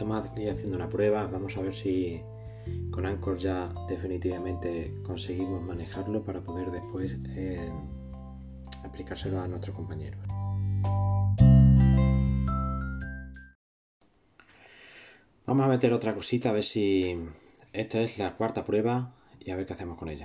aquí haciendo una prueba, vamos a ver si con Anchor ya definitivamente conseguimos manejarlo para poder después eh, aplicárselo a nuestros compañeros. Vamos a meter otra cosita a ver si esta es la cuarta prueba y a ver qué hacemos con ella.